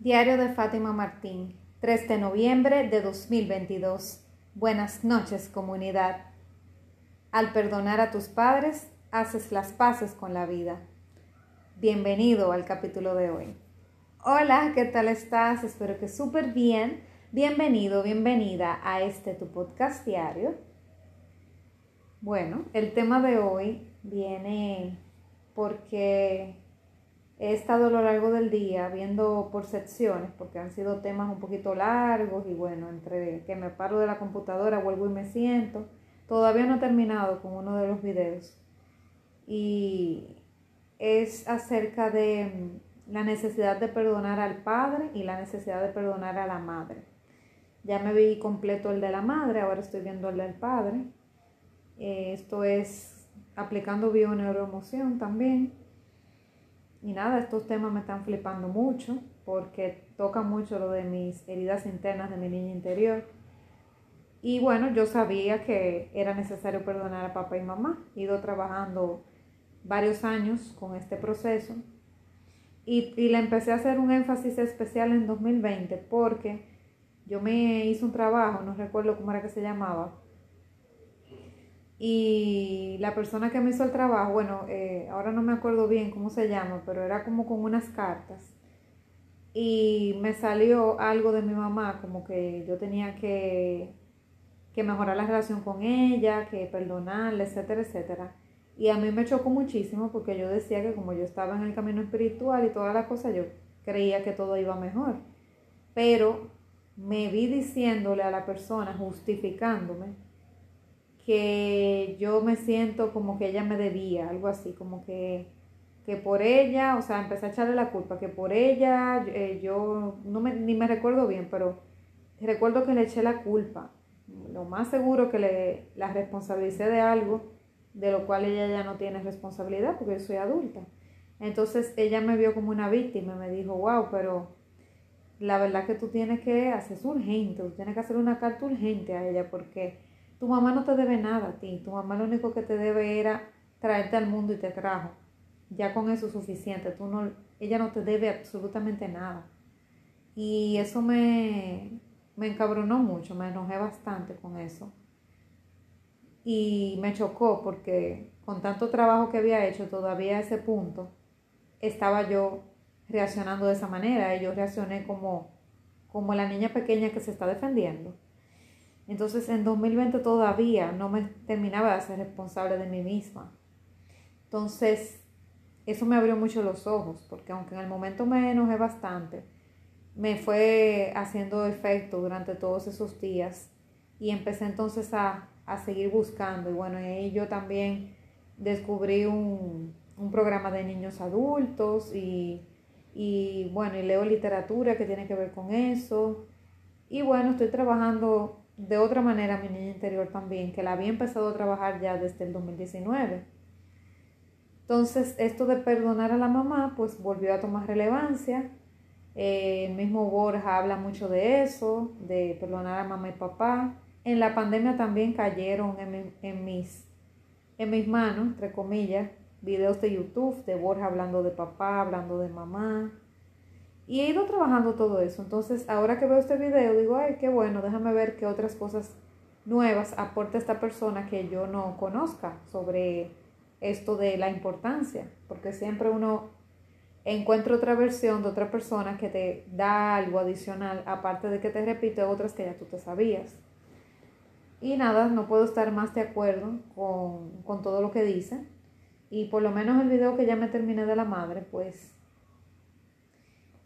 Diario de Fátima Martín, 3 de noviembre de 2022. Buenas noches, comunidad. Al perdonar a tus padres, haces las paces con la vida. Bienvenido al capítulo de hoy. Hola, ¿qué tal estás? Espero que súper bien. Bienvenido, bienvenida a este tu podcast diario. Bueno, el tema de hoy viene porque He estado a lo largo del día viendo por secciones, porque han sido temas un poquito largos y bueno, entre que me paro de la computadora, vuelvo y me siento. Todavía no he terminado con uno de los videos. Y es acerca de la necesidad de perdonar al padre y la necesidad de perdonar a la madre. Ya me vi completo el de la madre, ahora estoy viendo el del padre. Eh, esto es aplicando bio-neuroemoción también. Y nada, estos temas me están flipando mucho porque tocan mucho lo de mis heridas internas de mi niña interior. Y bueno, yo sabía que era necesario perdonar a papá y mamá. He ido trabajando varios años con este proceso y, y le empecé a hacer un énfasis especial en 2020 porque yo me hice un trabajo, no recuerdo cómo era que se llamaba, y la persona que me hizo el trabajo, bueno, eh, ahora no me acuerdo bien cómo se llama, pero era como con unas cartas. Y me salió algo de mi mamá, como que yo tenía que, que mejorar la relación con ella, que perdonarle, etcétera, etcétera. Y a mí me chocó muchísimo porque yo decía que como yo estaba en el camino espiritual y toda la cosa, yo creía que todo iba mejor. Pero me vi diciéndole a la persona, justificándome, que yo me siento como que ella me debía, algo así, como que, que por ella, o sea, empecé a echarle la culpa, que por ella eh, yo no me, ni me recuerdo bien, pero recuerdo que le eché la culpa. Lo más seguro que le la responsabilicé de algo de lo cual ella ya no tiene responsabilidad porque yo soy adulta. Entonces ella me vio como una víctima y me dijo, wow, pero la verdad que tú tienes que hacer urgente, tú tienes que hacer una carta urgente a ella porque tu mamá no te debe nada a ti. Tu mamá lo único que te debe era traerte al mundo y te trajo. Ya con eso es suficiente. Tú no, ella no te debe absolutamente nada. Y eso me, me encabronó mucho, me enojé bastante con eso. Y me chocó porque con tanto trabajo que había hecho todavía a ese punto, estaba yo reaccionando de esa manera. Y yo reaccioné como, como la niña pequeña que se está defendiendo. Entonces en 2020 todavía no me terminaba de ser responsable de mí misma. Entonces eso me abrió mucho los ojos, porque aunque en el momento me enojé bastante, me fue haciendo efecto durante todos esos días y empecé entonces a, seguir buscando. Y bueno, ahí yo también descubrí un, programa de niños adultos y, y bueno, y leo literatura que tiene que ver con eso. Y bueno, estoy trabajando de otra manera mi niña interior también, que la había empezado a trabajar ya desde el 2019. Entonces, esto de perdonar a la mamá, pues volvió a tomar relevancia. Eh, el mismo Borja habla mucho de eso, de perdonar a mamá y papá. En la pandemia también cayeron en, en, mis, en mis manos, entre comillas, videos de YouTube de Borja hablando de papá, hablando de mamá. Y he ido trabajando todo eso. Entonces, ahora que veo este video, digo, ay, qué bueno, déjame ver qué otras cosas nuevas aporta esta persona que yo no conozca sobre esto de la importancia. Porque siempre uno encuentra otra versión de otra persona que te da algo adicional, aparte de que te repite otras que ya tú te sabías. Y nada, no puedo estar más de acuerdo con, con todo lo que dice. Y por lo menos el video que ya me terminé de la madre, pues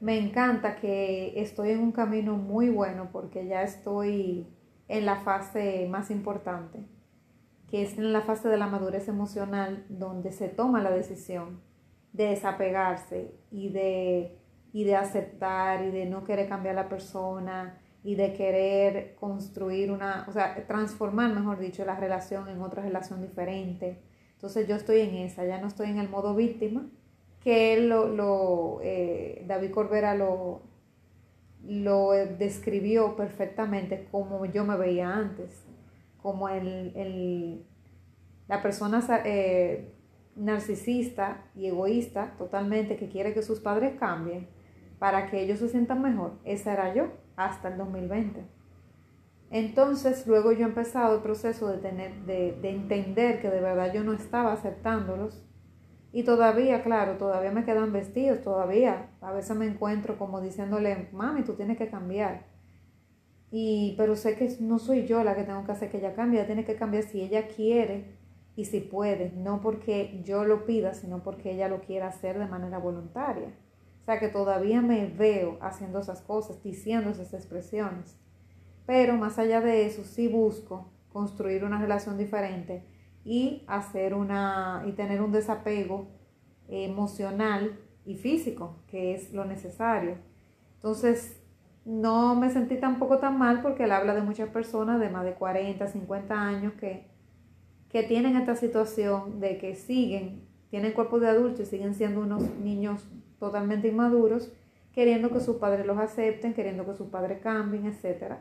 me encanta que estoy en un camino muy bueno porque ya estoy en la fase más importante, que es en la fase de la madurez emocional donde se toma la decisión de desapegarse y de, y de aceptar y de no querer cambiar la persona y de querer construir una, o sea, transformar, mejor dicho, la relación en otra relación diferente. Entonces yo estoy en esa, ya no estoy en el modo víctima, que él lo, eh, David Corbera lo, lo describió perfectamente como yo me veía antes, como el, la persona eh, narcisista y egoísta totalmente que quiere que sus padres cambien, para que ellos se sientan mejor, esa era yo hasta el 2020. Entonces, luego yo he empezado el proceso de, tener, de, de entender que de verdad yo no estaba aceptándolos. Y todavía, claro, todavía me quedan vestidos, todavía. A veces me encuentro como diciéndole, mami, tú tienes que cambiar. Y, pero sé que no soy yo la que tengo que hacer que ella cambie, ella tiene que cambiar si ella quiere y si puede, no porque yo lo pida, sino porque ella lo quiera hacer de manera voluntaria. O sea que todavía me veo haciendo esas cosas, diciendo esas expresiones. Pero más allá de eso, sí busco construir una relación diferente y hacer una y tener un desapego emocional y físico, que es lo necesario. Entonces, no me sentí tampoco tan mal porque él habla de muchas personas de más de 40, 50 años que, que tienen esta situación de que siguen, tienen cuerpo de adultos y siguen siendo unos niños totalmente inmaduros, queriendo que sus padres los acepten, queriendo que sus padres cambien, etc.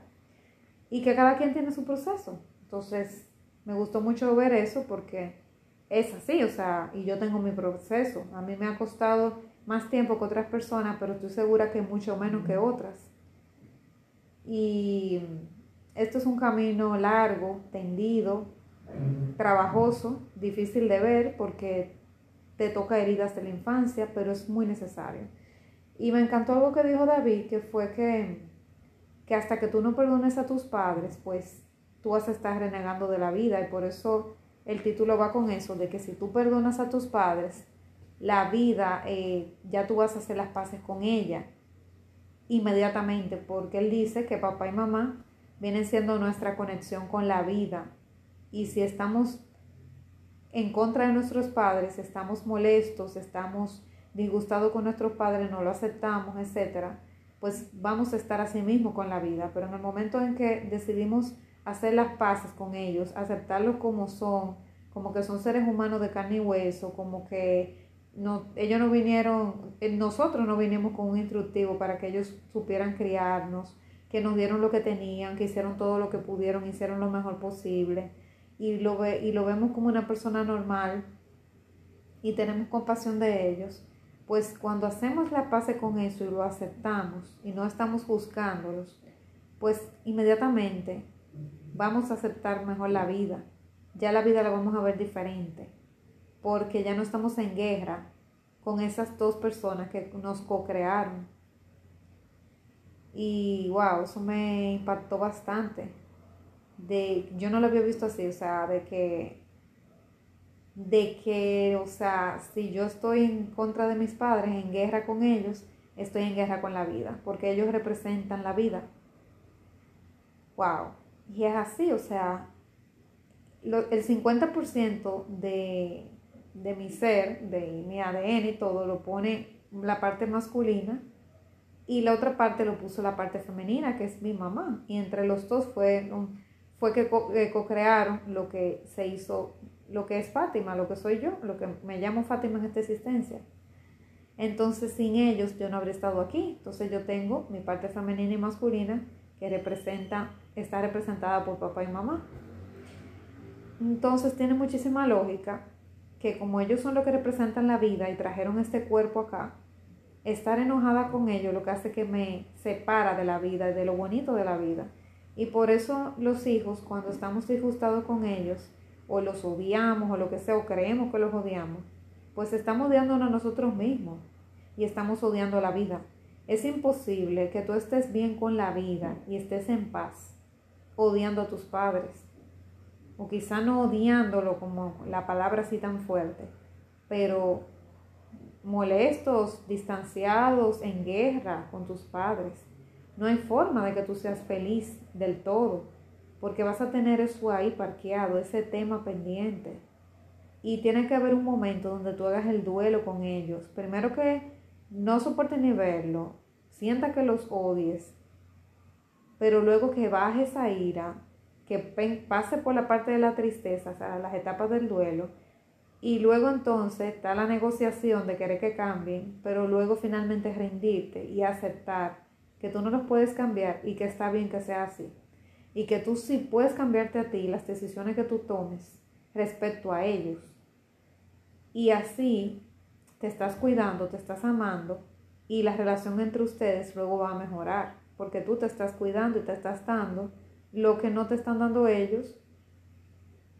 Y que cada quien tiene su proceso. Entonces, me gustó mucho ver eso porque es así, o sea, y yo tengo mi proceso. A mí me ha costado más tiempo que otras personas, pero estoy segura que mucho menos que otras. Y esto es un camino largo, tendido, trabajoso, difícil de ver porque te toca heridas de la infancia, pero es muy necesario. Y me encantó algo que dijo David, que fue que, que hasta que tú no perdones a tus padres, pues tú vas a estar renegando de la vida. Y por eso el título va con eso, de que si tú perdonas a tus padres, la vida, eh, ya tú vas a hacer las paces con ella inmediatamente, porque él dice que papá y mamá vienen siendo nuestra conexión con la vida. Y si estamos en contra de nuestros padres, estamos molestos, estamos disgustados con nuestros padres, no lo aceptamos, etcétera, pues vamos a estar así mismo con la vida. Pero en el momento en que decidimos hacer las paces con ellos, aceptarlos como son, como que son seres humanos de carne y hueso, como que no, ellos no vinieron, eh, nosotros no vinimos con un instructivo para que ellos supieran criarnos, que nos dieron lo que tenían, que hicieron todo lo que pudieron, hicieron lo mejor posible. Y lo, ve, y lo vemos como una persona normal y tenemos compasión de ellos, pues cuando hacemos la paz con eso y lo aceptamos y no estamos juzgándolos, pues inmediatamente vamos a aceptar mejor la vida. Ya la vida la vamos a ver diferente, porque ya no estamos en guerra con esas dos personas que nos co-crearon. Y wow, eso me impactó bastante de, yo no lo había visto así, o sea, de que, de que, o sea, si yo estoy en contra de mis padres, en guerra con ellos, estoy en guerra con la vida, porque ellos representan la vida. Wow. Y es así, o sea, el 50% de, de mi ser, de mi ADN y todo, lo pone la parte masculina y la otra parte lo puso la parte femenina, que es mi mamá. Y entre los dos fue fue que co-crearon lo que se hizo, lo que es Fátima, lo que soy yo, lo que me llamo Fátima en esta existencia. Entonces, sin ellos yo no habría estado aquí. Entonces, yo tengo mi parte femenina y masculina que representa, está representada por papá y mamá. Entonces, tiene muchísima lógica que como ellos son los que representan la vida y trajeron este cuerpo acá, estar enojada con ellos lo que hace que me separa de la vida y de lo bonito de la vida. Y por eso los hijos, cuando estamos disgustados con ellos, o los odiamos, o lo que sea, o creemos que los odiamos, pues estamos odiándonos a nosotros mismos y estamos odiando la vida. Es imposible que tú estés bien con la vida y estés en paz odiando a tus padres. O quizá no odiándolo como la palabra así tan fuerte, pero molestos, distanciados, en guerra con tus padres no hay forma de que tú seas feliz del todo, porque vas a tener eso ahí parqueado, ese tema pendiente. Y tiene que haber un momento donde tú hagas el duelo con ellos. Primero que no soportes ni verlo, sienta que los odies, pero luego que baje esa ira, que pase por la parte de la tristeza, o sea, las etapas del duelo, y luego entonces está la negociación de querer que cambien, pero luego finalmente rendirte y aceptar que tú no los puedes cambiar y que está bien que sea así. Y que tú sí puedes cambiarte a ti las decisiones que tú tomes respecto a ellos. Y así te estás cuidando, te estás amando y la relación entre ustedes luego va a mejorar, porque tú te estás cuidando y te estás dando lo que no te están dando ellos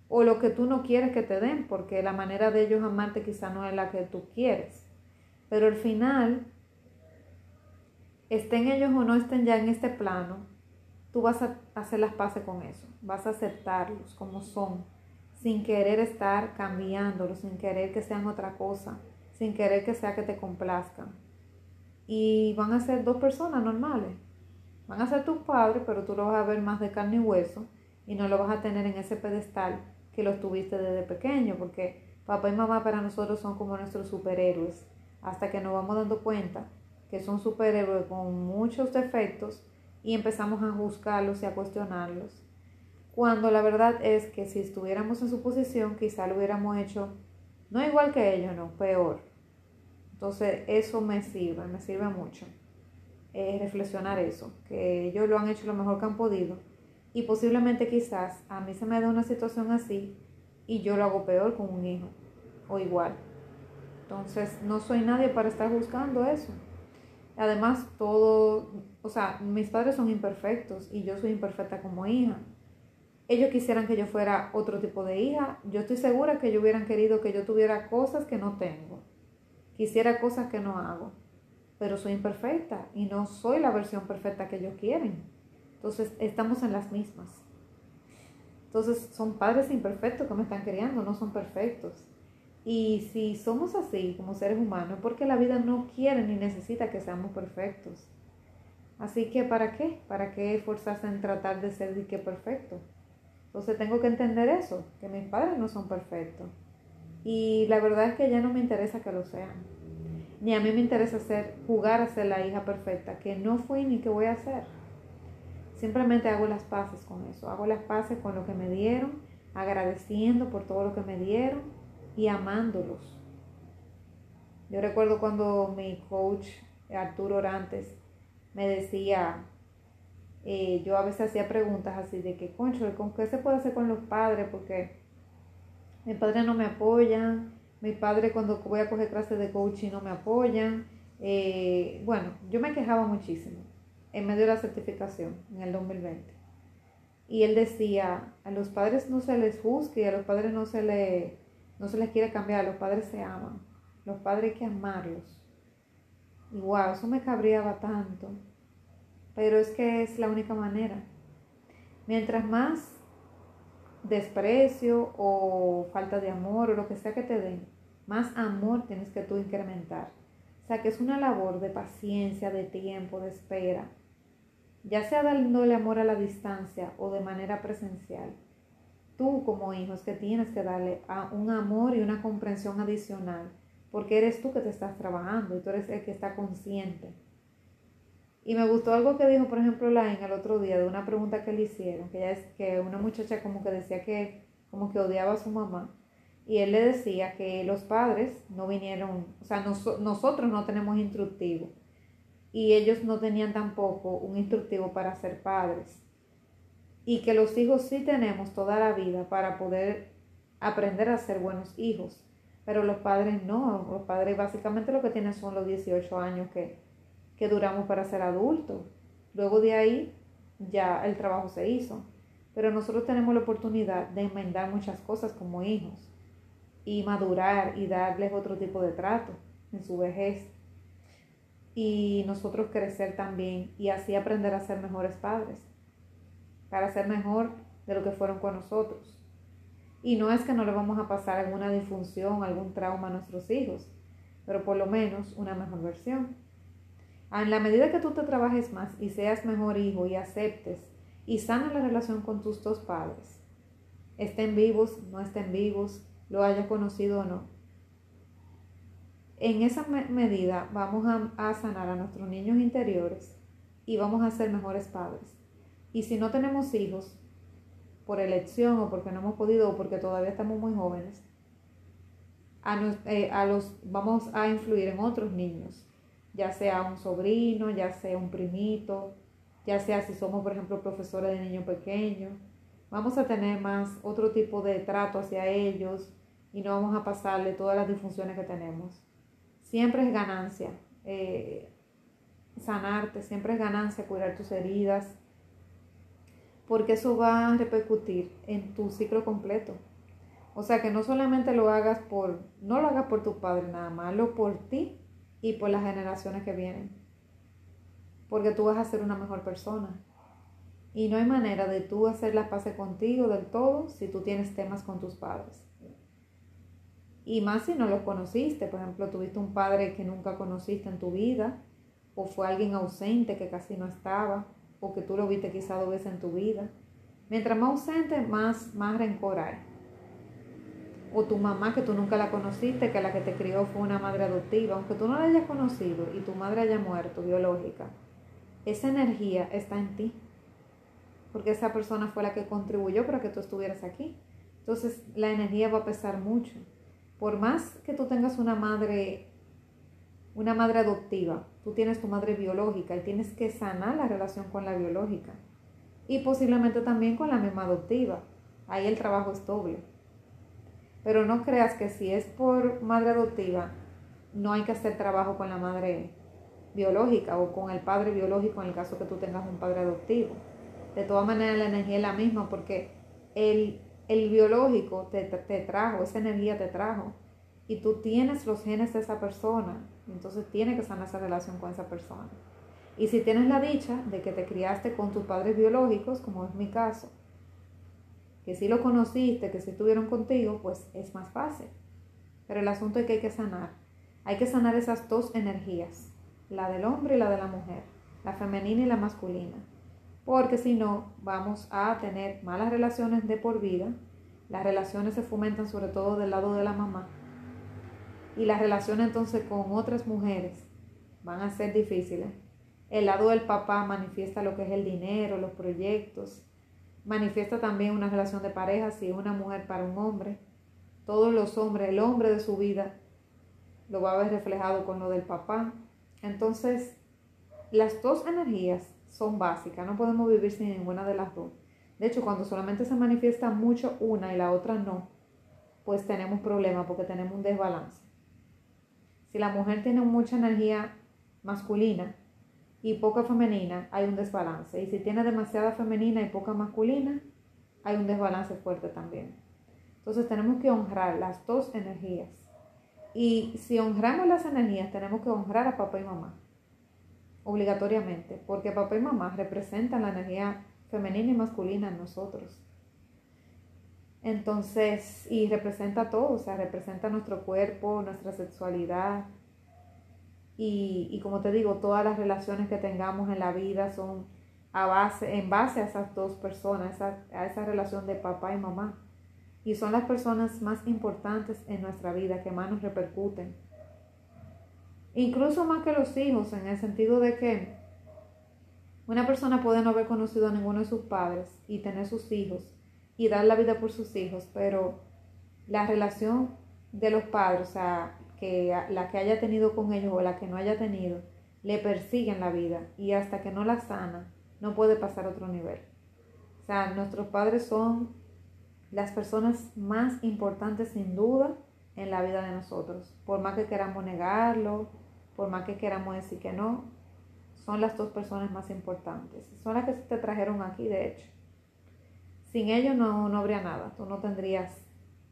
o lo que tú no quieres que te den, porque la manera de ellos amarte quizá no es la que tú quieres. Pero al final, estén ellos o no estén ya en este plano, tú vas a hacer las paces con eso, vas a aceptarlos como son, sin querer estar cambiándolos, sin querer que sean otra cosa, sin querer que sea que te complazcan. Y van a ser dos personas normales. Van a ser tus padres, pero tú lo vas a ver más de carne y hueso y no lo vas a tener en ese pedestal que los tuviste desde pequeño, porque papá y mamá para nosotros son como nuestros superhéroes, hasta que nos vamos dando cuenta que son superhéroes con muchos defectos y empezamos a juzgarlos y a cuestionarlos. Cuando la verdad es que si estuviéramos en su posición, quizá lo hubiéramos hecho no igual que ellos, no, peor. Entonces eso me sirve, me sirve mucho. Eh, reflexionar eso, que ellos lo han hecho lo mejor que han podido y posiblemente quizás a mí se me da una situación así y yo lo hago peor con un hijo o igual. Entonces no soy nadie para estar buscando eso. Además, todo, o sea, mis padres son imperfectos y yo soy imperfecta como hija. Ellos quisieran que yo fuera otro tipo de hija. Yo estoy segura que ellos hubieran querido que yo tuviera cosas que no tengo. Quisiera cosas que no hago. Pero soy imperfecta y no soy la versión perfecta que ellos quieren. Entonces, estamos en las mismas. Entonces, son padres imperfectos que me están criando, no son perfectos. Y si somos así como seres humanos, porque la vida no quiere ni necesita que seamos perfectos. Así que, ¿para qué? ¿Para qué esforzarse en tratar de ser que perfecto? Entonces tengo que entender eso, que mis padres no son perfectos. Y la verdad es que ya no me interesa que lo sean. Ni a mí me interesa ser, jugar a ser la hija perfecta, que no fui ni que voy a ser. Simplemente hago las paces con eso, hago las paces con lo que me dieron, agradeciendo por todo lo que me dieron y amándolos. Yo recuerdo cuando mi coach Arturo Orantes me decía, eh, yo a veces hacía preguntas así de que, concho, ¿con qué se puede hacer con los padres? Porque mis padres no me apoyan, mis padres cuando voy a coger clases de coaching no me apoyan. Eh, bueno, yo me quejaba muchísimo en medio de la certificación en el 2020. Y él decía, a los padres no se les juzgue, a los padres no se, le, no se les quiere cambiar, los padres se aman, los padres hay que amarlos. Y wow, eso me cabreaba tanto, pero es que es la única manera. Mientras más desprecio o falta de amor o lo que sea que te den, más amor tienes que tú incrementar. O sea que es una labor de paciencia, de tiempo, de espera ya sea dándole amor a la distancia o de manera presencial. Tú como hijo es que tienes que darle un amor y una comprensión adicional, porque eres tú que te estás trabajando y tú eres el que está consciente. Y me gustó algo que dijo, por ejemplo, Lain el otro día de una pregunta que le hicieron, que es que una muchacha como que decía que como que odiaba a su mamá. Y él le decía que los padres no vinieron, o sea, nosotros no tenemos instructivo. Y ellos no tenían tampoco un instructivo para ser padres. Y que los hijos sí tenemos toda la vida para poder aprender a ser buenos hijos, pero los padres no, los padres básicamente lo que tienen son los 18 años que, que duramos para ser adultos. Luego de ahí ya el trabajo se hizo, pero nosotros tenemos la oportunidad de enmendar muchas cosas como hijos y madurar y darles otro tipo de trato en su vejez y nosotros crecer también y así aprender a ser mejores padres, para ser mejor de lo que fueron con nosotros. Y no es que no le vamos a pasar alguna disfunción, algún trauma a nuestros hijos, pero por lo menos una mejor versión. En la medida que tú te trabajes más y seas mejor hijo y aceptes y sanes la relación con tus dos padres, estén vivos, no estén vivos, lo hayas conocido o no, en esa medida vamos a, sanar a nuestros niños interiores y vamos a ser mejores padres. Y si no tenemos hijos, por elección o porque no hemos podido o porque todavía estamos muy jóvenes, a, eh, los, vamos a influir en otros niños, ya sea un sobrino, ya sea un primito, ya sea si somos, por ejemplo, profesores de niño pequeño. Vamos a tener más otro tipo de trato hacia ellos y no vamos a pasarle todas las disfunciones que tenemos siempre es ganancia. Eh, sanarte, siempre es ganancia cuidar tus heridas, porque eso va a repercutir en tu ciclo completo. O sea que no solamente lo hagas por, no lo hagas por tu padre nada más, lo por ti y por las generaciones que vienen. Porque tú vas a ser una mejor persona. Y no hay manera de tú hacer la paz contigo del todo si tú tienes temas con tus padres. Y más si no los conociste, por ejemplo, tuviste un padre que nunca conociste en tu vida, o fue alguien ausente que casi no estaba, o que tú lo viste quizá dos veces en tu vida. Mientras más ausente, más, más rencor hay. O tu mamá que tú nunca la conociste, que la que te crió fue una madre adoptiva, aunque tú no la hayas conocido y tu madre haya muerto, biológica, esa energía está en ti. Porque esa persona fue la que contribuyó para que tú estuvieras aquí. Entonces la energía va a pesar mucho. Por más que tú tengas una madre una madre adoptiva, tú tienes tu madre biológica y tienes que sanar la relación con la biológica. Y posiblemente también con la misma adoptiva. Ahí el trabajo es doble. Pero no creas que si es por madre adoptiva, no hay que hacer trabajo con la madre biológica o con el padre biológico en el caso que tú tengas un padre adoptivo. De todas maneras, la energía es la misma porque el, el biológico te, te trajo, esa energía te trajo y tú tienes los genes de esa persona, entonces tiene que sanar esa relación con esa persona. Y si tienes la dicha de que te criaste con tus padres biológicos, como es mi caso, que si lo conociste, que si estuvieron contigo, pues es más fácil. Pero el asunto es que hay que sanar. Hay que sanar esas dos energías, la del hombre y la de la mujer, la femenina y la masculina. Porque si no, vamos a tener malas relaciones de por vida. Las relaciones se fomentan sobre todo del lado de la mamá y las relaciones entonces con otras mujeres van a ser difíciles. El lado del papá manifiesta lo que es el dinero, los proyectos, manifiesta también una relación de pareja si es una mujer para un hombre. Todos los hombres, el hombre de su vida lo va a ver reflejado con lo del papá. Entonces, las dos energías son básicas, no podemos vivir sin ninguna de las dos. De hecho, cuando solamente se manifiesta mucho una y la otra no, pues tenemos problemas porque tenemos un desbalance. Si la mujer tiene mucha energía masculina y poca femenina, hay un desbalance. Y si tiene demasiada femenina y poca masculina, hay un desbalance fuerte también. Entonces tenemos que honrar las dos energías. Y si honramos las energías, tenemos que honrar a papá y mamá. Obligatoriamente. Porque papá y mamá representan la energía femenina y masculina en nosotros. Entonces, y representa todo, o sea, representa nuestro cuerpo, nuestra sexualidad. Y, como te digo, todas las relaciones que tengamos en la vida son a base, en base a esas dos personas, a, a esa relación de papá y mamá. Y son las personas más importantes en nuestra vida, que más nos repercuten. Incluso más que los hijos, en el sentido de que una persona puede no haber conocido a ninguno de sus padres y tener sus hijos y dar la vida por sus hijos, pero la relación de los padres, o sea, que la que haya tenido con ellos o la que no haya tenido, le persiguen la vida y hasta que no la sana, no puede pasar a otro nivel. O sea, nuestros padres son las personas más importantes sin duda en la vida de nosotros. Por más que queramos negarlo, por más que queramos decir que no, son las dos personas más importantes. Son las que te trajeron aquí, de hecho. Sin ellos no, no habría nada, tú no tendrías,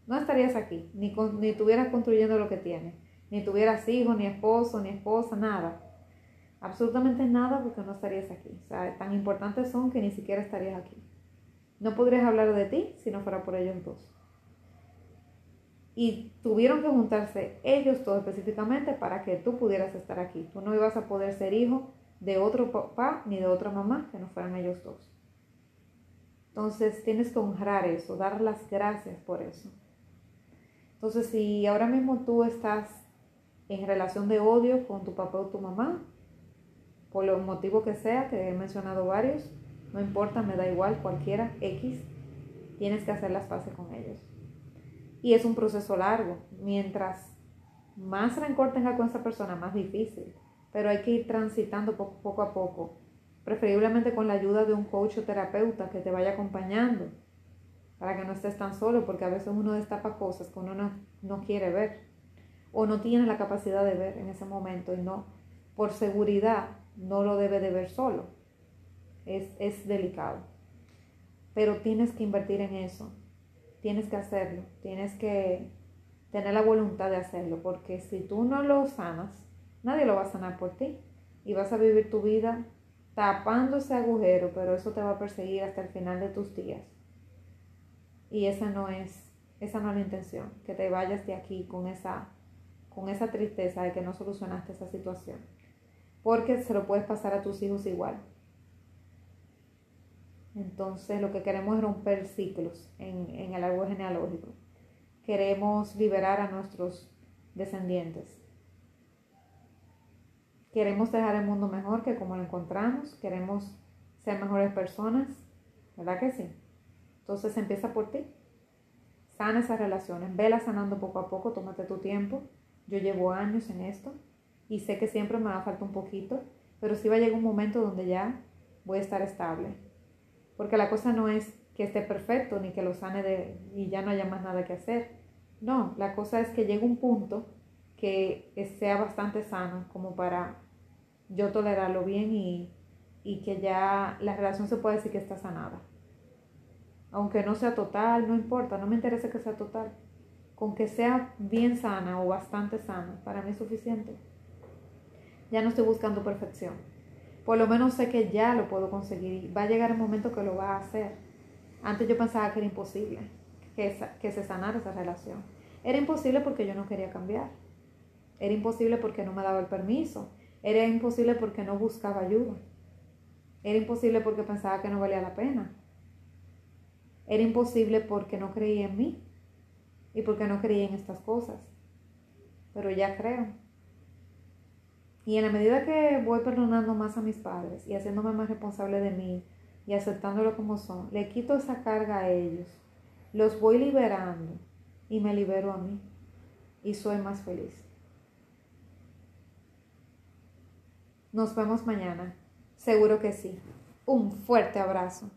no estarías aquí, ni, ni estuvieras construyendo lo que tienes, ni tuvieras hijos, ni esposo, ni esposa, nada. Absolutamente nada porque no estarías aquí. Tan importantes son que ni siquiera estarías aquí. No podrías hablar de ti si no fuera por ellos dos. Y tuvieron que juntarse ellos todos específicamente para que tú pudieras estar aquí. Tú no ibas a poder ser hijo de otro papá ni de otra mamá que no fueran ellos dos. Entonces tienes que honrar eso, dar las gracias por eso. Entonces si ahora mismo tú estás en relación de odio con tu papá o tu mamá, por los motivo que sea, que he mencionado varios, no importa, me da igual, cualquiera, X, tienes que hacer las paces con ellos. Y es un proceso largo, mientras más rencor tenga con esa persona, más difícil, pero hay que ir transitando poco, a poco preferiblemente con la ayuda de un coach o terapeuta que te vaya acompañando para que no estés tan solo, porque a veces uno destapa cosas que uno no, no quiere ver o no tiene la capacidad de ver en ese momento y no, por seguridad, no lo debe de ver solo. Es, es delicado. Pero tienes que invertir en eso. Tienes que hacerlo. Tienes que tener la voluntad de hacerlo. Porque si tú no lo sanas, nadie lo va a sanar por ti. Y vas a vivir tu vida tapando ese agujero, pero eso te va a perseguir hasta el final de tus días. Y esa no es, esa no es la intención, que te vayas de aquí con esa, con esa tristeza de que no solucionaste esa situación. Porque se lo puedes pasar a tus hijos igual. Entonces lo que queremos es romper ciclos en, en el árbol genealógico. Queremos liberar a nuestros descendientes. Queremos dejar el mundo mejor que como lo encontramos. Queremos ser mejores personas. ¿Verdad que sí? Entonces empieza por ti. Sana esas relaciones. Vela sanando poco a poco. Tómate tu tiempo. Yo llevo años en esto y sé que siempre me va a un poquito, pero sí va a llegar un momento donde ya voy a estar estable. Porque la cosa no es que esté perfecto ni que lo sane de, y ya no haya más nada que hacer. No, la cosa es que llegue un punto que sea bastante sano como para yo tolerarlo bien y, y que ya la relación se puede decir que está sanada. Aunque no sea total, no importa, no me interesa que sea total. Con que sea bien sana o bastante sana, para mí es suficiente. Ya no estoy buscando perfección. Por lo menos sé que ya lo puedo conseguir. Va a llegar el momento que lo va a hacer. Antes yo pensaba que era imposible que, que se sanara esa relación. Era imposible porque yo no quería cambiar. Era imposible porque no me daba el permiso. Era imposible porque no buscaba ayuda. Era imposible porque pensaba que no valía la pena. Era imposible porque no creía en mí y porque no creía en estas cosas. Pero ya creo. Y en la medida que voy perdonando más a mis padres y haciéndome más responsable de mí y aceptándolo como son, le quito esa carga a ellos, los voy liberando y me libero a mí y soy más feliz. Nos vemos mañana. Seguro que sí. Un fuerte abrazo.